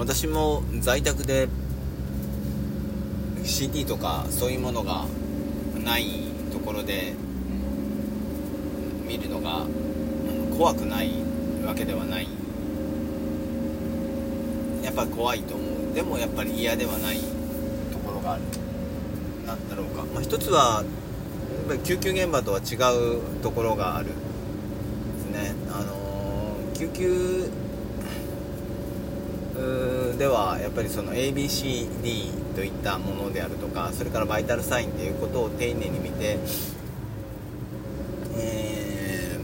私も在宅で CD とかそういうものがないところで見るのが怖くないわけではない。やっぱ怖いと思う。でもやっぱり嫌ではないところがある。なんだろうか、まあ、一つはやっぱり救急現場とは違うところがある。ですね。あのー、救急ではやっぱりその ABCD といったものであるとかそれからバイタルサインということを丁寧に見て、え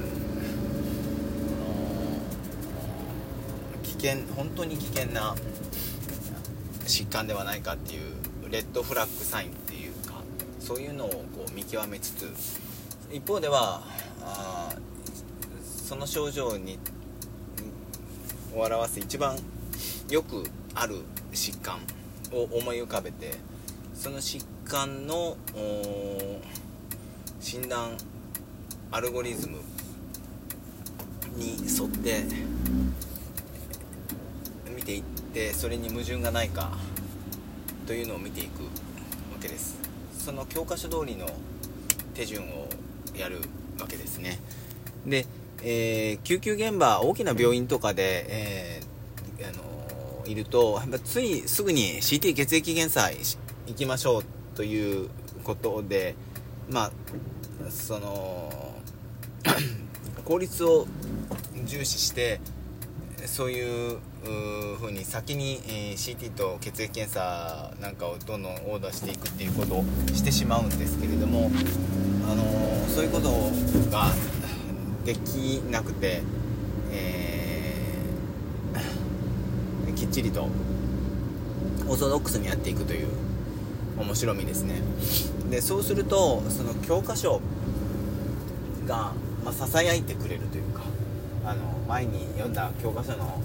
ー、危険本当に危険な疾患ではないかっていうレッドフラッグサインっていうかそういうのをこう見極めつつ一方ではあその症状にを表す一番よくある疾患を思い浮かべてその疾患の診断アルゴリズムに沿って見ていってそれに矛盾がないかというのを見ていくわけです。その教科書通りの手順をやるわけですね。で、えー、救急現場大きな病院とかで、えー、あのいるとついすぐに CT 血液検査行きましょうということでまあその 効率を重視してそういうふうに先に、えー、CT と血液検査なんかをどんどんオーダーしていくっていうことをしてしまうんですけれども、あの、そういうことができなくて、えーちりとオーソドックスにやっていくという面白みですね。でそうするとその教科書がまささやいてくれるというかあの前に読んだ教科書の、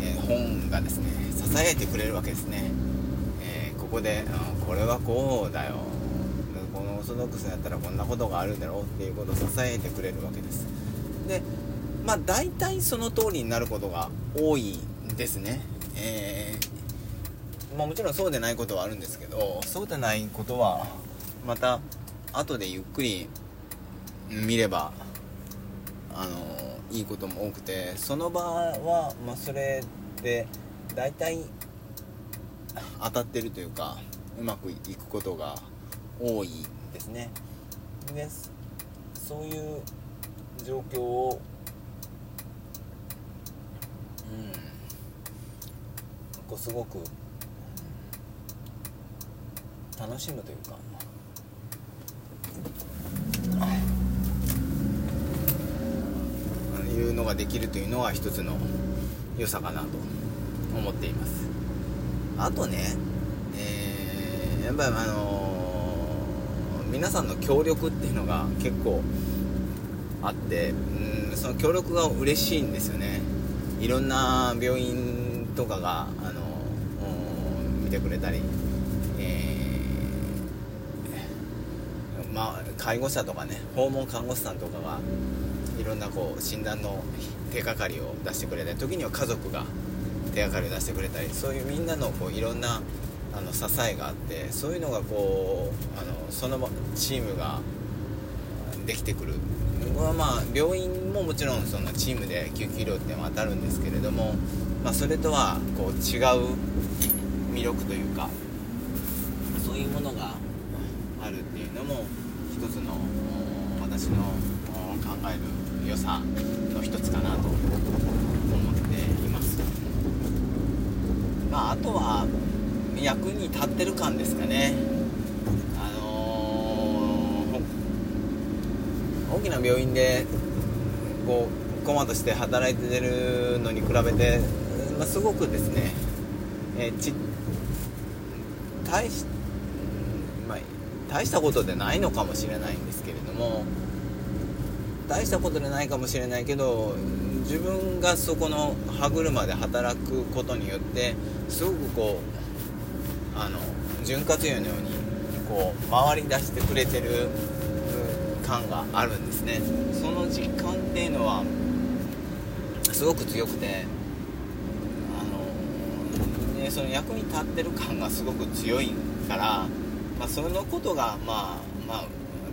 えー、本がですねささやいてくれるわけですね、えー、ここで、うん、これはこうだよ。このオーソドックスにやったらこんなことがあるんだろうっていうことをささやいてくれるわけです。でまあ大体その通りになることが多いですね。えー、まあ、もちろんそうでないことはあるんですけど、そうでないことは、また、後でゆっくり見れば、あのいいことも多くて、その場は、まあ、それで、大体、当たってるというか、うまくいくことが多いですね。で、そういう状況を、うん、こうすごく楽しむというか。いうのができるというのは一つの良さかなと思っています。あとね、えー、やっぱりあのー、皆さんの協力っていうのが結構あってうんその協力が嬉しいんですよね。いろんな病院とかがあの見てくれたり、えー、まあ、介護者とかね訪問看護師さんとかがいろんなこう診断の手がかりを出してくれたり時には家族が手がかりを出してくれたりそういうみんなのこういろんなあの支えがあってそういうのがこうあのそのチームができてくる。これはまあ病院ももちろんそのチームで救急医療っていうのは当たるんですけれども、まあ、それとはこう違う魅力というかそういうものがあるっていうのも一つの私の考える良さの一つかなと思っています。まああとは役に立ってる感ですかね。大きな病院でこうコマとして働いてるのに比べて、まあ、すごくですね、えー、ち大し,、まあ、大したことでないのかもしれないんですけれども大したことでないかもしれないけど自分がそこの歯車で働くことによってすごくこうあの潤滑油のようにこう回り出してくれてる感があるんですね。その実感っていうのはすごく強くてあのその役に立ってる感がすごく強いから、まあ、そのことがまあまあ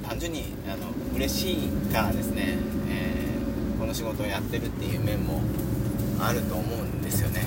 単純にあの嬉しいからですね、えー、この仕事をやってるっていう面もあると思うんですよね。